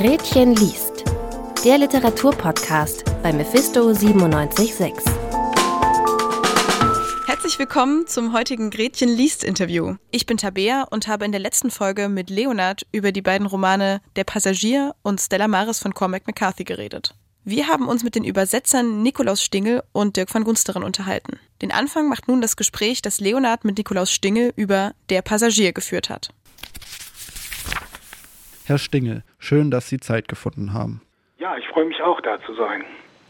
Gretchen liest. Der Literaturpodcast bei Mephisto 976. Herzlich willkommen zum heutigen Gretchen liest Interview. Ich bin Tabea und habe in der letzten Folge mit Leonard über die beiden Romane Der Passagier und Stella Maris von Cormac McCarthy geredet. Wir haben uns mit den Übersetzern Nikolaus Stingel und Dirk van Gunsteren unterhalten. Den Anfang macht nun das Gespräch, das Leonard mit Nikolaus Stingel über Der Passagier geführt hat. Herr Stingel, schön, dass Sie Zeit gefunden haben. Ja, ich freue mich auch, da zu sein.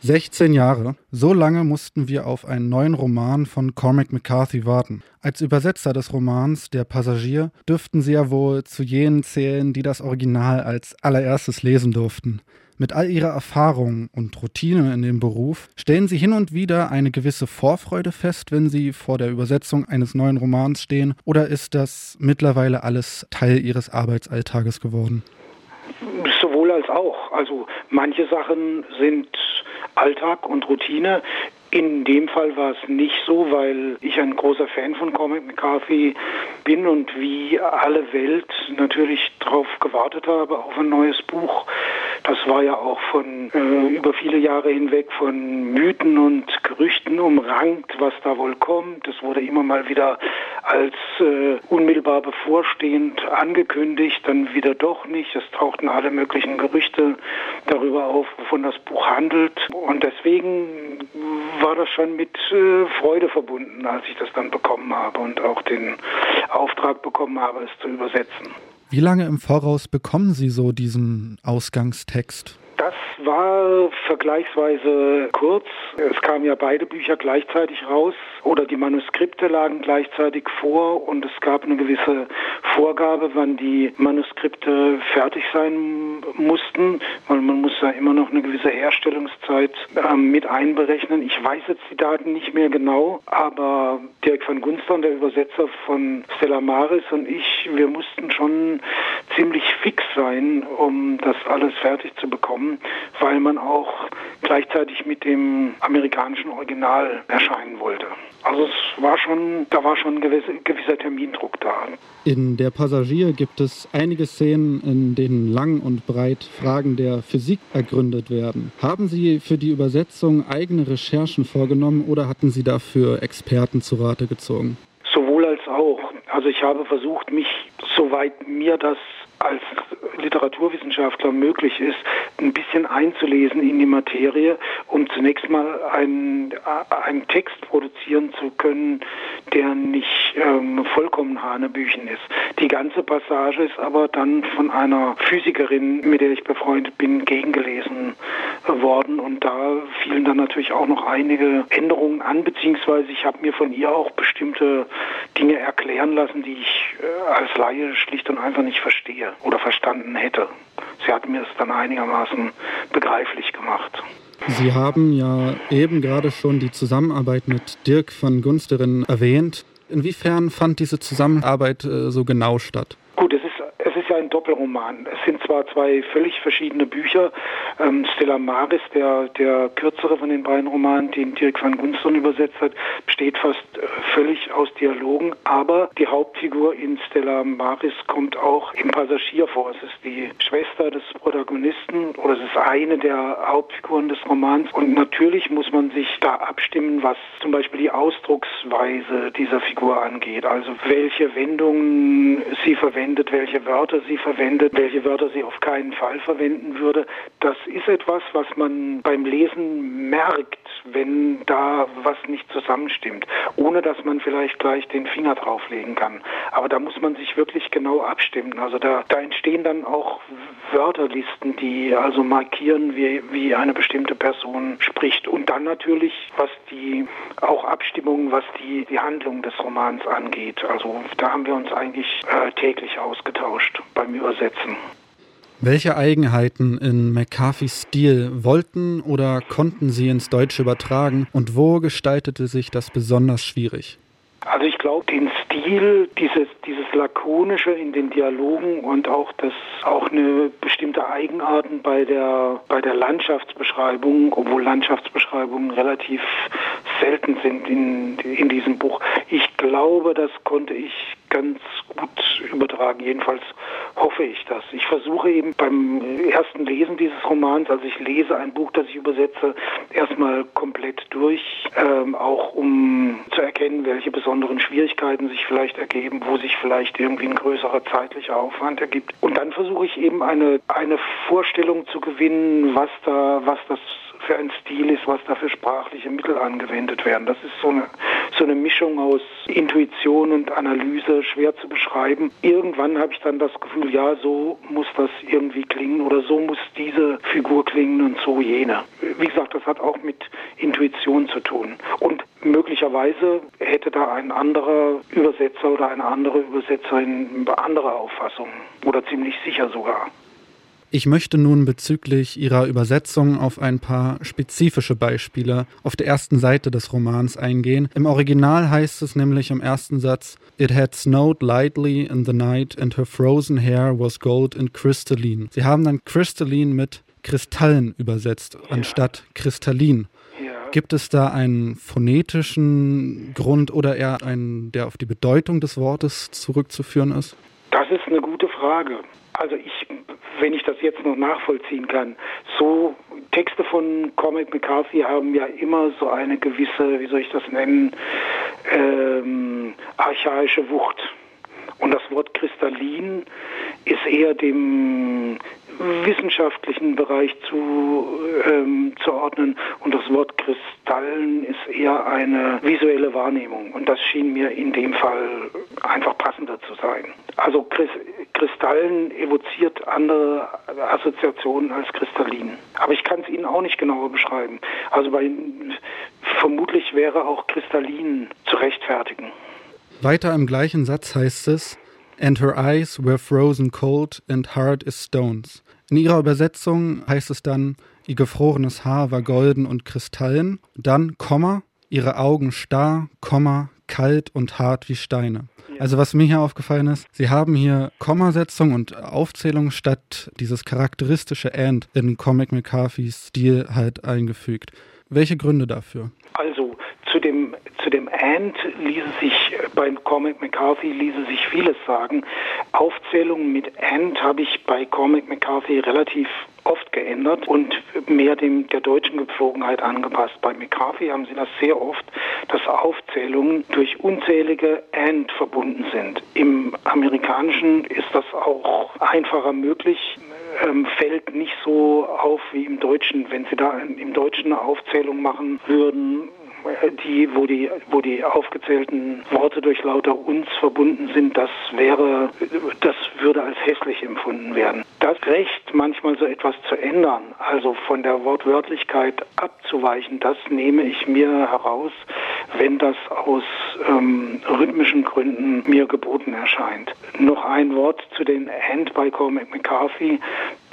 16 Jahre. So lange mussten wir auf einen neuen Roman von Cormac McCarthy warten. Als Übersetzer des Romans Der Passagier dürften Sie ja wohl zu jenen zählen, die das Original als allererstes lesen durften. Mit all Ihrer Erfahrung und Routine in dem Beruf stellen Sie hin und wieder eine gewisse Vorfreude fest, wenn Sie vor der Übersetzung eines neuen Romans stehen, oder ist das mittlerweile alles Teil Ihres Arbeitsalltages geworden? Sowohl als auch. Also manche Sachen sind Alltag und Routine. In dem Fall war es nicht so, weil ich ein großer Fan von Cormac McCarthy bin und wie alle Welt natürlich darauf gewartet habe auf ein neues Buch. Das war ja auch von äh, über viele Jahre hinweg von Mythen und Gerüchten umrankt, was da wohl kommt. Es wurde immer mal wieder als äh, unmittelbar bevorstehend angekündigt, dann wieder doch nicht. Es tauchten alle möglichen Gerüchte darüber auf, wovon das Buch handelt. Und deswegen war das schon mit äh, Freude verbunden, als ich das dann bekommen habe und auch den Auftrag bekommen habe, es zu übersetzen. Wie lange im Voraus bekommen Sie so diesen Ausgangstext? Das war vergleichsweise kurz. Es kamen ja beide Bücher gleichzeitig raus oder die Manuskripte lagen gleichzeitig vor und es gab eine gewisse Vorgabe, wann die Manuskripte fertig sein mussten, weil man muss ja immer noch eine gewisse Herstellungszeit äh, mit einberechnen. Ich weiß jetzt die Daten nicht mehr genau, aber Dirk van Gunstern, der Übersetzer von Stella Maris und ich, wir mussten schon ziemlich fix sein, um das alles fertig zu bekommen, weil man auch gleichzeitig mit dem amerikanischen Original erscheinen wollte. Also es war schon, da war schon ein gewisser, gewisser Termindruck da. In der Passagier gibt es einige Szenen, in denen lang und breit Fragen der Physik ergründet werden. Haben Sie für die Übersetzung eigene Recherchen vorgenommen oder hatten Sie dafür Experten zu Rate gezogen? Sowohl als auch. Also ich habe versucht, mich, soweit mir das als Literaturwissenschaftler möglich ist, ein bisschen einzulesen in die Materie, um zunächst mal einen, einen Text produzieren zu können, der nicht ähm, vollkommen Hanebüchen ist. Die ganze Passage ist aber dann von einer Physikerin, mit der ich befreundet bin, gegengelesen worden und da fielen dann natürlich auch noch einige Änderungen an, beziehungsweise ich habe mir von ihr auch bestimmte Dinge erklären lassen, die ich äh, als Laie schlicht und einfach nicht verstehe oder verstanden hätte. Sie hat mir es dann einigermaßen begreiflich gemacht. Sie haben ja eben gerade schon die Zusammenarbeit mit Dirk van Gunsteren erwähnt. Inwiefern fand diese Zusammenarbeit äh, so genau statt? Gut, es ist es ist ja Doppelroman. Es sind zwar zwei völlig verschiedene Bücher. Ähm, Stella Maris, der, der kürzere von den beiden Romanen, den Dirk van Gunstern übersetzt hat, besteht fast äh, völlig aus Dialogen. Aber die Hauptfigur in Stella Maris kommt auch im Passagier vor. Es ist die Schwester des Protagonisten oder es ist eine der Hauptfiguren des Romans. Und natürlich muss man sich da abstimmen, was zum Beispiel die Ausdrucksweise dieser Figur angeht. Also welche Wendungen sie verwendet, welche Wörter sie verwendet, welche Wörter sie auf keinen Fall verwenden würde. Das ist etwas, was man beim Lesen merkt, wenn da was nicht zusammenstimmt, ohne dass man vielleicht gleich den Finger drauflegen kann. Aber da muss man sich wirklich genau abstimmen. Also da, da entstehen dann auch Wörterlisten, die also markieren, wie, wie eine bestimmte Person spricht. Und dann natürlich, was die auch Abstimmungen, was die, die Handlung des Romans angeht. Also da haben wir uns eigentlich äh, täglich ausgetauscht getauscht beim Übersetzen. Welche Eigenheiten in McCarthys Stil wollten oder konnten Sie ins Deutsche übertragen und wo gestaltete sich das besonders schwierig? Also ich glaube, den Stil, dieses, dieses Lakonische in den Dialogen und auch das auch eine bestimmte Eigenarten bei der bei der Landschaftsbeschreibung, obwohl Landschaftsbeschreibungen relativ selten sind in, in diesem Buch. Ich glaube, das konnte ich ganz gut übertragen. Jedenfalls hoffe ich das. Ich versuche eben beim ersten Lesen dieses Romans, also ich lese ein Buch, das ich übersetze, erstmal komplett durch, ähm, auch um zu erkennen, welche besonderen Schwierigkeiten sich vielleicht ergeben, wo sich vielleicht irgendwie ein größerer zeitlicher Aufwand ergibt. Und dann versuche ich eben eine, eine Vorstellung zu gewinnen, was da, was das für ein Stil ist, was da für sprachliche Mittel angewendet werden. Das ist so eine, so eine Mischung aus Intuition und Analyse, schwer zu beschreiben. Irgendwann habe ich dann das Gefühl, ja, so muss das irgendwie klingen oder so muss diese Figur klingen und so jene. Wie gesagt, das hat auch mit Intuition zu tun. Und möglicherweise hätte da ein anderer Übersetzer oder eine andere Übersetzerin andere Auffassungen oder ziemlich sicher sogar. Ich möchte nun bezüglich Ihrer Übersetzung auf ein paar spezifische Beispiele auf der ersten Seite des Romans eingehen. Im Original heißt es nämlich im ersten Satz, It had snowed lightly in the night and her frozen hair was gold and crystalline. Sie haben dann crystalline mit Kristallen übersetzt, ja. anstatt kristallin. Ja. Gibt es da einen phonetischen Grund oder eher einen, der auf die Bedeutung des Wortes zurückzuführen ist? Das ist eine gute Frage. Also ich wenn ich das jetzt noch nachvollziehen kann. So Texte von Cormac McCarthy haben ja immer so eine gewisse, wie soll ich das nennen, ähm, archaische Wucht. Und das Wort kristallin ist eher dem wissenschaftlichen Bereich zu, ähm, zu ordnen und das Wort Kristallen ist eher eine visuelle Wahrnehmung und das schien mir in dem Fall einfach passender zu sein. Also Kristallen evoziert andere Assoziationen als Kristallin. Aber ich kann es Ihnen auch nicht genauer beschreiben. Also bei, vermutlich wäre auch Kristallin zu rechtfertigen. Weiter im gleichen Satz heißt es, And her eyes were frozen cold and hard as stones. In ihrer Übersetzung heißt es dann, ihr gefrorenes Haar war golden und kristallen, dann, Komma, ihre Augen starr, Komma, kalt und hart wie Steine. Also was mir hier aufgefallen ist, sie haben hier Kommasetzung und Aufzählung statt dieses charakteristische And in Comic McCarthy's Stil halt eingefügt. Welche Gründe dafür? Also zu dem, zu dem And ließe sich bei Cormac McCarthy ließe sich vieles sagen. Aufzählungen mit And habe ich bei Cormac McCarthy relativ oft geändert und mehr dem der deutschen Gepflogenheit angepasst. Bei McCarthy haben sie das sehr oft, dass Aufzählungen durch unzählige And verbunden sind. Im amerikanischen ist das auch einfacher möglich ähm, fällt nicht so auf wie im Deutschen. Wenn Sie da im Deutschen eine Aufzählung machen würden, die, wo die, wo die aufgezählten Worte durch lauter uns verbunden sind, das wäre, das würde als hässlich empfunden werden. Das Recht, manchmal so etwas zu ändern, also von der Wortwörtlichkeit abzuweichen, das nehme ich mir heraus, wenn das aus ähm, rhythmischen Gründen mir geboten erscheint. Noch ein Wort zu den Hand bei Cormac McCarthy.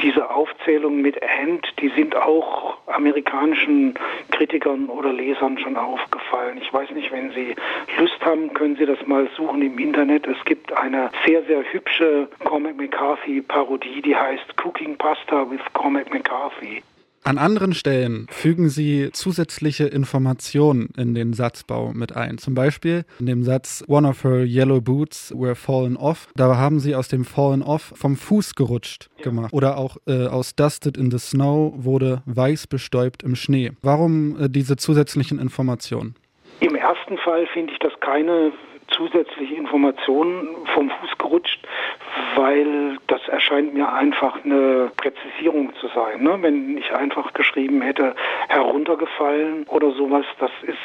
Diese Aufzählungen mit Hand, die sind auch amerikanischen Kritikern oder Lesern schon aufgefallen. Ich weiß nicht, wenn Sie Lust haben, können Sie das mal suchen im Internet. Es gibt eine sehr, sehr hübsche Cormac McCarthy Parodie, die heißt Cooking Pasta with Cormac McCarthy. An anderen Stellen fügen Sie zusätzliche Informationen in den Satzbau mit ein. Zum Beispiel in dem Satz One of her yellow boots were fallen off. Da haben Sie aus dem fallen off vom Fuß gerutscht gemacht. Oder auch äh, aus dusted in the snow wurde weiß bestäubt im Schnee. Warum äh, diese zusätzlichen Informationen? Im ersten Fall finde ich das keine zusätzliche Informationen vom Fuß gerutscht, weil das erscheint mir einfach eine Präzisierung zu sein. Ne? Wenn ich einfach geschrieben hätte, heruntergefallen oder sowas, das ist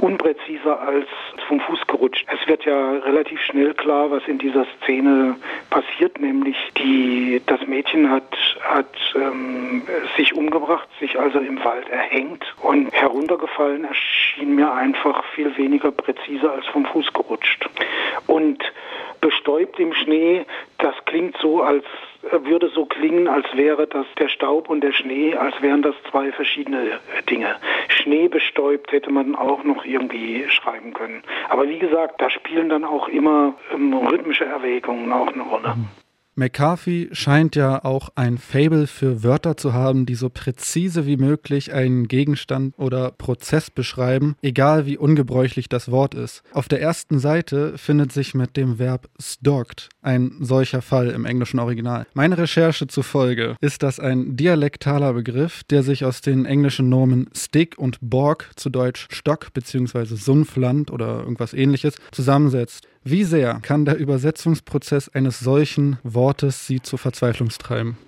unpräziser als vom Fuß gerutscht. Es wird ja relativ schnell klar, was in dieser Szene passiert, nämlich die, das Mädchen hat, hat ähm, sich umgebracht, sich also im Wald erhängt und heruntergefallen erschien mir einfach viel weniger präzise als vom Fuß gerutscht. Und bestäubt im Schnee, das klingt so, als würde so klingen, als wäre das der Staub und der Schnee, als wären das zwei verschiedene Dinge. Schnee bestäubt hätte man auch noch irgendwie schreiben können. Aber wie gesagt, da spielen dann auch immer ähm, rhythmische Erwägungen auch eine Rolle. McCarthy scheint ja auch ein Fable für Wörter zu haben, die so präzise wie möglich einen Gegenstand oder Prozess beschreiben, egal wie ungebräuchlich das Wort ist. Auf der ersten Seite findet sich mit dem Verb stalked ein solcher Fall im englischen Original. Meine Recherche zufolge ist das ein dialektaler Begriff, der sich aus den englischen Nomen Stick und Borg, zu Deutsch Stock bzw. Sumpfland oder irgendwas ähnliches, zusammensetzt. Wie sehr kann der Übersetzungsprozess eines solchen Wortes Sie zur Verzweiflung treiben?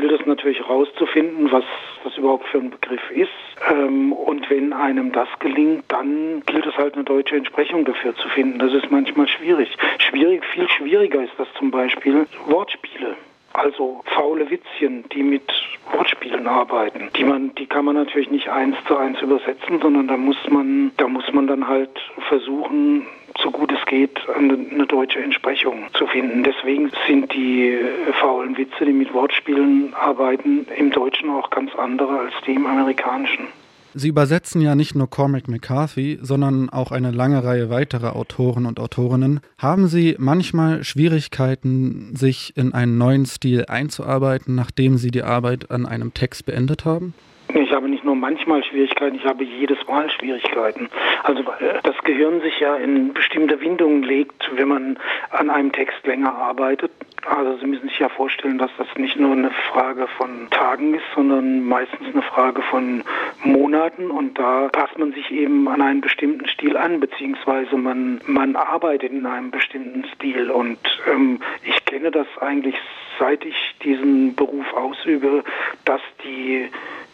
Gilt es natürlich herauszufinden, was das überhaupt für ein Begriff ist. Ähm, und wenn einem das gelingt, dann gilt es halt eine deutsche Entsprechung dafür zu finden. Das ist manchmal schwierig. Schwierig, viel schwieriger ist das zum Beispiel Wortspiele. Also faule Witzchen, die mit Wortspielen arbeiten. Die man, die kann man natürlich nicht eins zu eins übersetzen, sondern da muss man, da muss man dann halt versuchen, so gut es geht, eine, eine, deutsche Entsprechung zu finden. Deswegen sind die äh, faulen Witze, die mit Wortspielen arbeiten, im Deutschen auch ganz andere als die im Amerikanischen. Sie übersetzen ja nicht nur Cormac McCarthy, sondern auch eine lange Reihe weiterer Autoren und Autorinnen. Haben Sie manchmal Schwierigkeiten, sich in einen neuen Stil einzuarbeiten, nachdem Sie die Arbeit an einem Text beendet haben? Ich habe nicht nur manchmal Schwierigkeiten, ich habe jedes Mal Schwierigkeiten. Also weil das Gehirn sich ja in bestimmte Windungen legt, wenn man an einem Text länger arbeitet. Also Sie müssen sich ja vorstellen, dass das nicht nur eine Frage von Tagen ist, sondern meistens eine Frage von Monaten. Und da passt man sich eben an einen bestimmten Stil an, beziehungsweise man, man arbeitet in einem bestimmten Stil. Und ähm, ich kenne das eigentlich seit ich diesen Beruf ausübe, dass die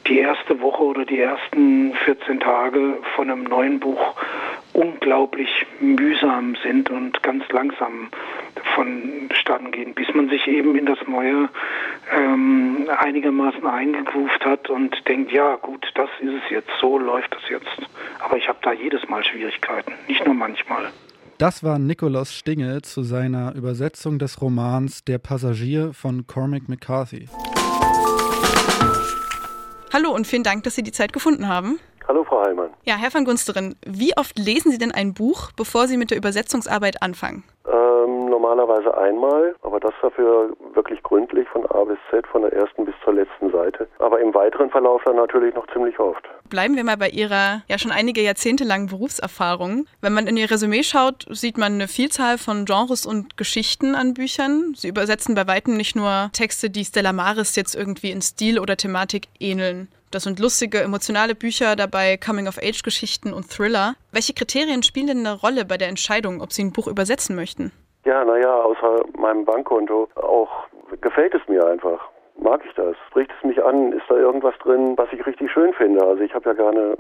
die erste Woche oder die ersten 14 Tage von einem neuen Buch unglaublich mühsam sind und ganz langsam vonstatten gehen, bis man sich eben in das Neue ähm, einigermaßen eingegruft hat und denkt, ja gut, das ist es jetzt, so läuft es jetzt. Aber ich habe da jedes Mal Schwierigkeiten, nicht nur manchmal. Das war Nikolaus Stinge zu seiner Übersetzung des Romans Der Passagier von Cormac McCarthy. Hallo und vielen Dank, dass Sie die Zeit gefunden haben. Hallo, Frau Heilmann. Ja, Herr van Gunsteren, wie oft lesen Sie denn ein Buch, bevor Sie mit der Übersetzungsarbeit anfangen? Ähm, normalerweise einmal, aber das dafür wirklich gründlich von A bis Z, von der ersten bis zur letzten Seite. Aber im weiteren Verlauf dann natürlich noch ziemlich oft. Bleiben wir mal bei Ihrer ja schon einige Jahrzehnte langen Berufserfahrung. Wenn man in Ihr Resümee schaut, sieht man eine Vielzahl von Genres und Geschichten an Büchern. Sie übersetzen bei weitem nicht nur Texte, die Stella Maris jetzt irgendwie in Stil oder Thematik ähneln. Das sind lustige, emotionale Bücher, dabei Coming-of-Age-Geschichten und Thriller. Welche Kriterien spielen denn eine Rolle bei der Entscheidung, ob Sie ein Buch übersetzen möchten? Ja, naja, außer meinem Bankkonto auch gefällt es mir einfach mag ich das? Spricht es mich an? Ist da irgendwas drin, was ich richtig schön finde? Also ich habe ja gerne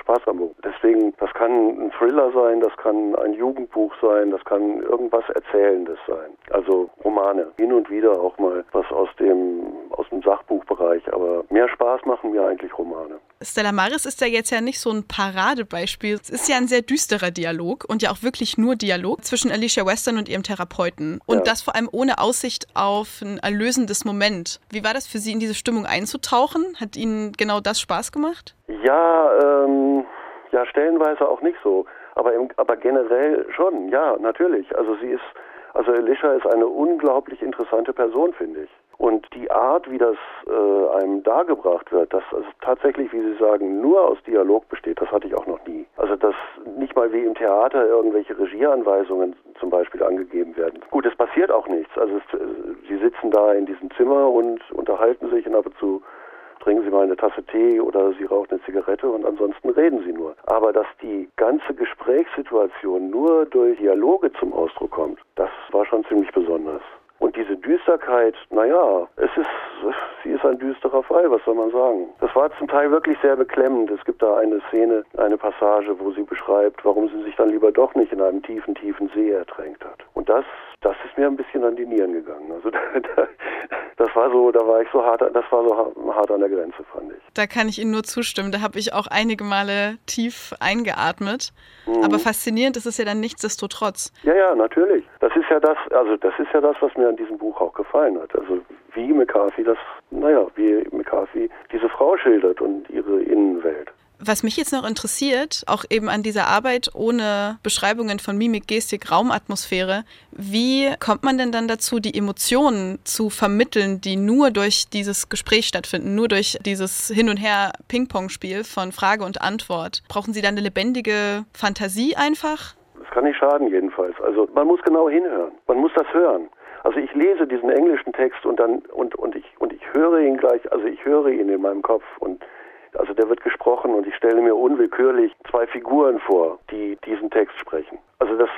Spaß am Buch. Deswegen, das kann ein Thriller sein, das kann ein Jugendbuch sein, das kann irgendwas Erzählendes sein. Also Romane. Hin und wieder auch mal was aus dem, aus dem Sachbuchbereich. Aber mehr Spaß machen mir eigentlich Romane. Stella Maris ist ja jetzt ja nicht so ein Paradebeispiel. Es ist ja ein sehr düsterer Dialog und ja auch wirklich nur Dialog zwischen Alicia Western und ihrem Therapeuten. Und ja. das vor allem ohne Aussicht auf ein erlösendes Moment. Wie war das für Sie, in diese Stimmung einzutauchen? Hat Ihnen genau das Spaß gemacht? Ja, ähm, ja, stellenweise auch nicht so. Aber, im, aber generell schon, ja, natürlich. Also sie ist, also Alicia ist eine unglaublich interessante Person, finde ich. Und die Art, wie das äh, einem dargebracht wird, dass es tatsächlich, wie Sie sagen, nur aus Dialog besteht, das hatte ich auch noch nie. Also dass nicht mal wie im Theater irgendwelche Regieanweisungen zum Beispiel angegeben werden. Gut, es passiert auch nichts. Also es, äh, Sie sitzen da in diesem Zimmer und unterhalten sich und ab und zu trinken Sie mal eine Tasse Tee oder Sie rauchen eine Zigarette und ansonsten reden Sie nur. Aber dass die ganze Gesprächssituation nur durch Dialoge zum Ausdruck kommt, das war schon ziemlich besonders. Und diese Düsterkeit, naja, es ist, sie ist ein düsterer Fall, was soll man sagen. Das war zum Teil wirklich sehr beklemmend. Es gibt da eine Szene, eine Passage, wo sie beschreibt, warum sie sich dann lieber doch nicht in einem tiefen, tiefen See ertränkt hat. Und das, das ist mir ein bisschen an die Nieren gegangen. Also da, da, das war so, da war ich so hart, das war so hart an der Grenze, fand ich. Da kann ich Ihnen nur zustimmen. Da habe ich auch einige Male tief eingeatmet. Mhm. Aber faszinierend ist es ja dann nichtsdestotrotz. Ja, ja, natürlich. Das ist ja das, also das ist ja das, was mir an diesem Buch auch gefallen hat. Also wie McCarthy das, naja, wie McCarthy diese Frau schildert und ihre Innenwelt. Was mich jetzt noch interessiert, auch eben an dieser Arbeit ohne Beschreibungen von Mimik, Gestik, Raumatmosphäre, wie kommt man denn dann dazu, die Emotionen zu vermitteln, die nur durch dieses Gespräch stattfinden, nur durch dieses Hin- und Her Ping-Pong-Spiel von Frage und Antwort? Brauchen Sie dann eine lebendige Fantasie einfach? Das kann nicht schaden jedenfalls. Also man muss genau hinhören. Man muss das hören. Also ich lese diesen englischen Text und dann und und ich und ich höre ihn gleich, also ich höre ihn in meinem Kopf und also der wird gesprochen und ich stelle mir unwillkürlich zwei Figuren vor, die diesen Text sprechen. Also das,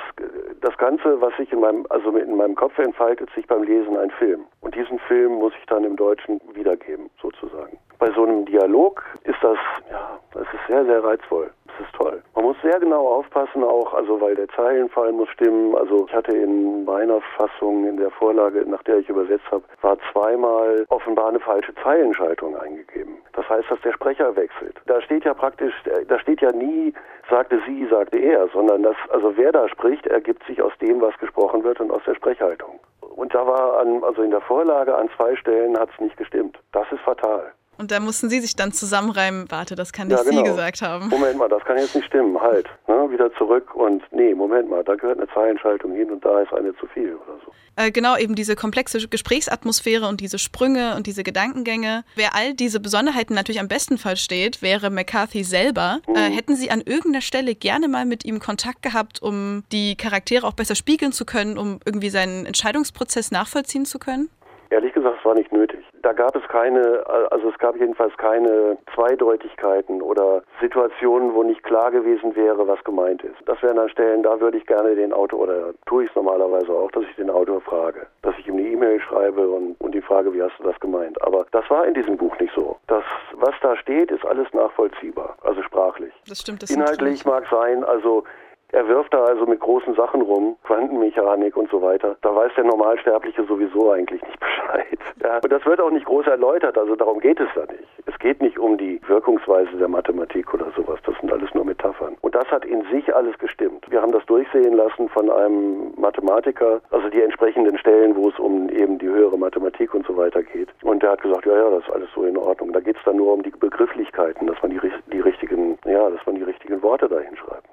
das Ganze, was sich in meinem, also in meinem Kopf entfaltet sich beim Lesen ein Film. Und diesen Film muss ich dann im Deutschen wiedergeben, sozusagen. Bei so einem Dialog ist das, ja, das ist sehr, sehr reizvoll. Ist toll. Man muss sehr genau aufpassen auch, also weil der Zeilenfall muss stimmen. Also ich hatte in meiner Fassung, in der Vorlage, nach der ich übersetzt habe, war zweimal offenbar eine falsche Zeilenschaltung eingegeben. Das heißt, dass der Sprecher wechselt. Da steht ja praktisch, da steht ja nie, sagte sie, sagte er, sondern das, also wer da spricht, ergibt sich aus dem, was gesprochen wird und aus der Sprechhaltung. Und da war an, also in der Vorlage an zwei Stellen hat es nicht gestimmt. Das ist fatal. Und da mussten Sie sich dann zusammenreimen, warte, das kann nicht ja, genau. Sie gesagt haben. Moment mal, das kann jetzt nicht stimmen, halt. Ne, wieder zurück und nee, Moment mal, da gehört eine Zeilenschaltung hin und da ist eine zu viel oder so. Äh, genau, eben diese komplexe Gesprächsatmosphäre und diese Sprünge und diese Gedankengänge. Wer all diese Besonderheiten natürlich am besten versteht, wäre McCarthy selber. Mhm. Äh, hätten Sie an irgendeiner Stelle gerne mal mit ihm Kontakt gehabt, um die Charaktere auch besser spiegeln zu können, um irgendwie seinen Entscheidungsprozess nachvollziehen zu können? Ehrlich gesagt, es war nicht nötig. Da gab es keine, also es gab jedenfalls keine Zweideutigkeiten oder Situationen, wo nicht klar gewesen wäre, was gemeint ist. Das wären dann Stellen, da würde ich gerne den Autor, oder tue ich es normalerweise auch, dass ich den Autor frage. Dass ich ihm eine E-Mail schreibe und, und die Frage, wie hast du das gemeint? Aber das war in diesem Buch nicht so. Das, was da steht, ist alles nachvollziehbar, also sprachlich. Das stimmt. Das Inhaltlich mag sein, also er wirft da also mit großen Sachen rum, Quantenmechanik und so weiter. Da weiß der Normalsterbliche sowieso eigentlich nicht Bescheid. Ja, und das wird auch nicht groß erläutert, also darum geht es da nicht. Es geht nicht um die Wirkungsweise der Mathematik oder sowas, das sind alles nur Metaphern. Und das hat in sich alles gestimmt. Wir haben das durchsehen lassen von einem Mathematiker, also die entsprechenden Stellen, wo es um eben die höhere Mathematik und so weiter geht. Und der hat gesagt, ja, ja, das ist alles so in Ordnung. Da geht es dann nur um die Begrifflichkeiten, dass man die, die richtigen, ja, dass man die richtigen Worte da hinschreibt.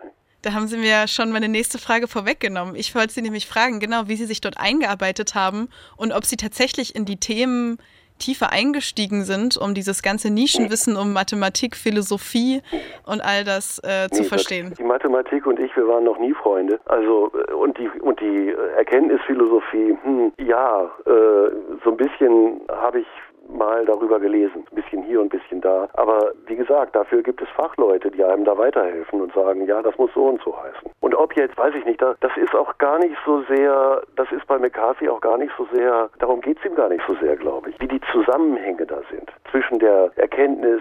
Da haben Sie mir schon meine nächste Frage vorweggenommen. Ich wollte Sie nämlich fragen, genau, wie Sie sich dort eingearbeitet haben und ob Sie tatsächlich in die Themen tiefer eingestiegen sind, um dieses ganze Nischenwissen um Mathematik, Philosophie und all das äh, zu nee, verstehen. Die Mathematik und ich, wir waren noch nie Freunde. Also äh, und die und die Erkenntnisphilosophie, hm, ja, äh, so ein bisschen habe ich mal darüber gelesen. Ein bisschen hier und ein bisschen da. Aber wie gesagt, dafür gibt es Fachleute, die einem da weiterhelfen und sagen, ja, das muss so und so heißen. Und ob jetzt, weiß ich nicht, das ist auch gar nicht so sehr, das ist bei McCarthy auch gar nicht so sehr, darum geht es ihm gar nicht so sehr, glaube ich, wie die Zusammenhänge da sind zwischen der Erkenntnis,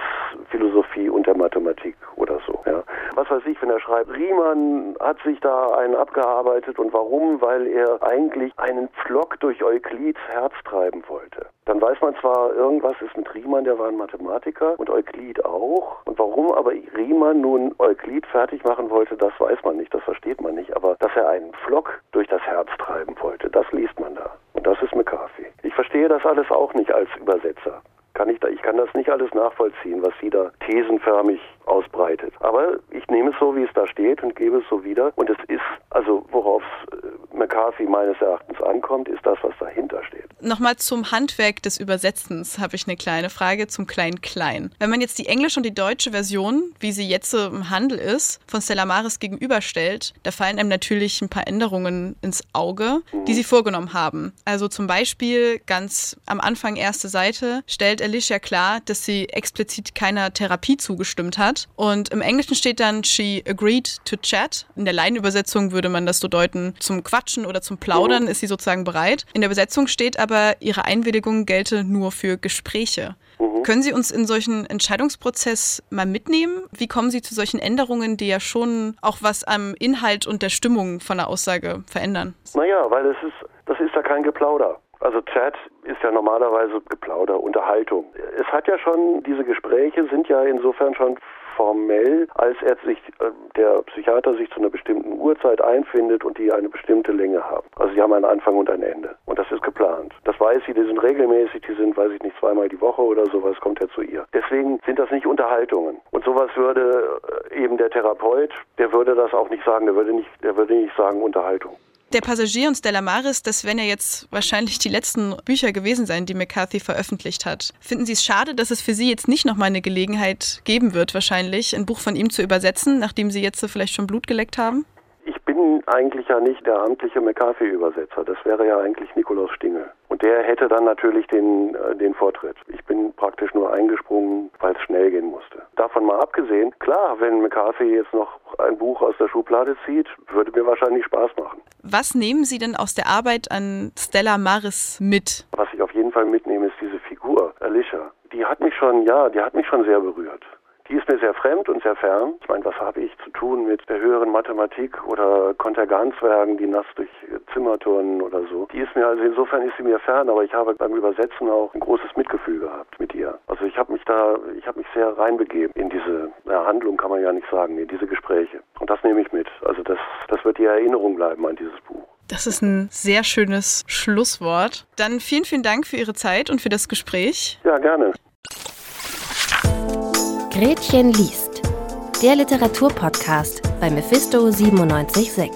Philosophie und der Mathematik oder so. Ja. Was weiß ich, wenn er schreibt, Riemann hat sich da einen abgearbeitet und warum? Weil er eigentlich einen Pflock durch Euklids Herz treiben wollte. Dann weiß man zwar, irgendwas ist mit Riemann, der war ein Mathematiker und Euklid auch. Und warum aber Riemann nun Euklid fertig machen wollte, das weiß man nicht, das versteht man nicht. Aber dass er einen Pflock durch das Herz treiben wollte, das liest man da. Und das ist McCarthy. Ich verstehe das alles auch nicht als Übersetzer. Kann ich, da, ich kann das nicht alles nachvollziehen, was sie da thesenförmig ausbreitet. Aber ich nehme es so, wie es da steht und gebe es so wieder. Und es ist, also worauf äh, McCarthy meines Erachtens ankommt, ist das, was dahinter steht. Nochmal zum Handwerk des Übersetzens habe ich eine kleine Frage zum Klein-Klein. Wenn man jetzt die englische und die deutsche Version, wie sie jetzt im Handel ist, von Stella Maris gegenüberstellt, da fallen einem natürlich ein paar Änderungen ins Auge, die sie vorgenommen haben. Also zum Beispiel ganz am Anfang erste Seite stellt Alicia klar, dass sie explizit keiner Therapie zugestimmt hat. Und im Englischen steht dann, she agreed to chat. In der Laienübersetzung würde man das so deuten, zum Quatschen oder zum Plaudern ist sie sozusagen bereit. In der Übersetzung steht aber, aber ihre Einwilligung gelte nur für Gespräche. Mhm. Können Sie uns in solchen Entscheidungsprozess mal mitnehmen? Wie kommen Sie zu solchen Änderungen, die ja schon auch was am Inhalt und der Stimmung von der Aussage verändern? Naja, weil es ist, das ist ja kein Geplauder. Also Chat ist ja normalerweise Geplauder, Unterhaltung. Es hat ja schon, diese Gespräche sind ja insofern schon formell, als er sich, äh, der Psychiater sich zu einer bestimmten Uhrzeit einfindet und die eine bestimmte Länge haben. Also sie haben einen Anfang und ein Ende. Und das ist geplant. Das weiß sie, die sind regelmäßig, die sind, weiß ich nicht, zweimal die Woche oder sowas, kommt er zu ihr. Deswegen sind das nicht Unterhaltungen. Und sowas würde äh, eben der Therapeut, der würde das auch nicht sagen, der würde nicht, der würde nicht sagen Unterhaltung. Der Passagier und Stella Maris, das werden ja jetzt wahrscheinlich die letzten Bücher gewesen sein, die McCarthy veröffentlicht hat. Finden Sie es schade, dass es für Sie jetzt nicht nochmal eine Gelegenheit geben wird, wahrscheinlich ein Buch von ihm zu übersetzen, nachdem Sie jetzt so vielleicht schon Blut geleckt haben? Ich bin eigentlich ja nicht der amtliche McCarthy-Übersetzer. Das wäre ja eigentlich Nikolaus Stingel. Und der hätte dann natürlich den, äh, den Vortritt. Ich bin praktisch nur eingesprungen, weil es schnell gehen musste. Davon mal abgesehen, klar, wenn McCarthy jetzt noch ein Buch aus der Schublade zieht, würde mir wahrscheinlich Spaß machen. Was nehmen Sie denn aus der Arbeit an Stella Maris mit? Was ich auf jeden Fall mitnehme, ist diese Figur, Alicia. Die hat mich schon, ja, die hat mich schon sehr berührt. Die ist mir sehr fremd und sehr fern. Ich meine, was habe ich zu tun mit der höheren Mathematik oder Konterganzwerken, die nass durch Zimmer turnen oder so. Die ist mir, also insofern ist sie mir fern, aber ich habe beim Übersetzen auch ein großes Mitgefühl gehabt mit ihr. Also ich habe mich da, ich habe mich sehr reinbegeben in diese ja, Handlung, kann man ja nicht sagen, in diese Gespräche. Und das nehme ich mit. Also das, das wird die Erinnerung bleiben an dieses Buch. Das ist ein sehr schönes Schlusswort. Dann vielen, vielen Dank für Ihre Zeit und für das Gespräch. Ja, gerne. Gretchen liest. Der Literaturpodcast bei Mephisto 976.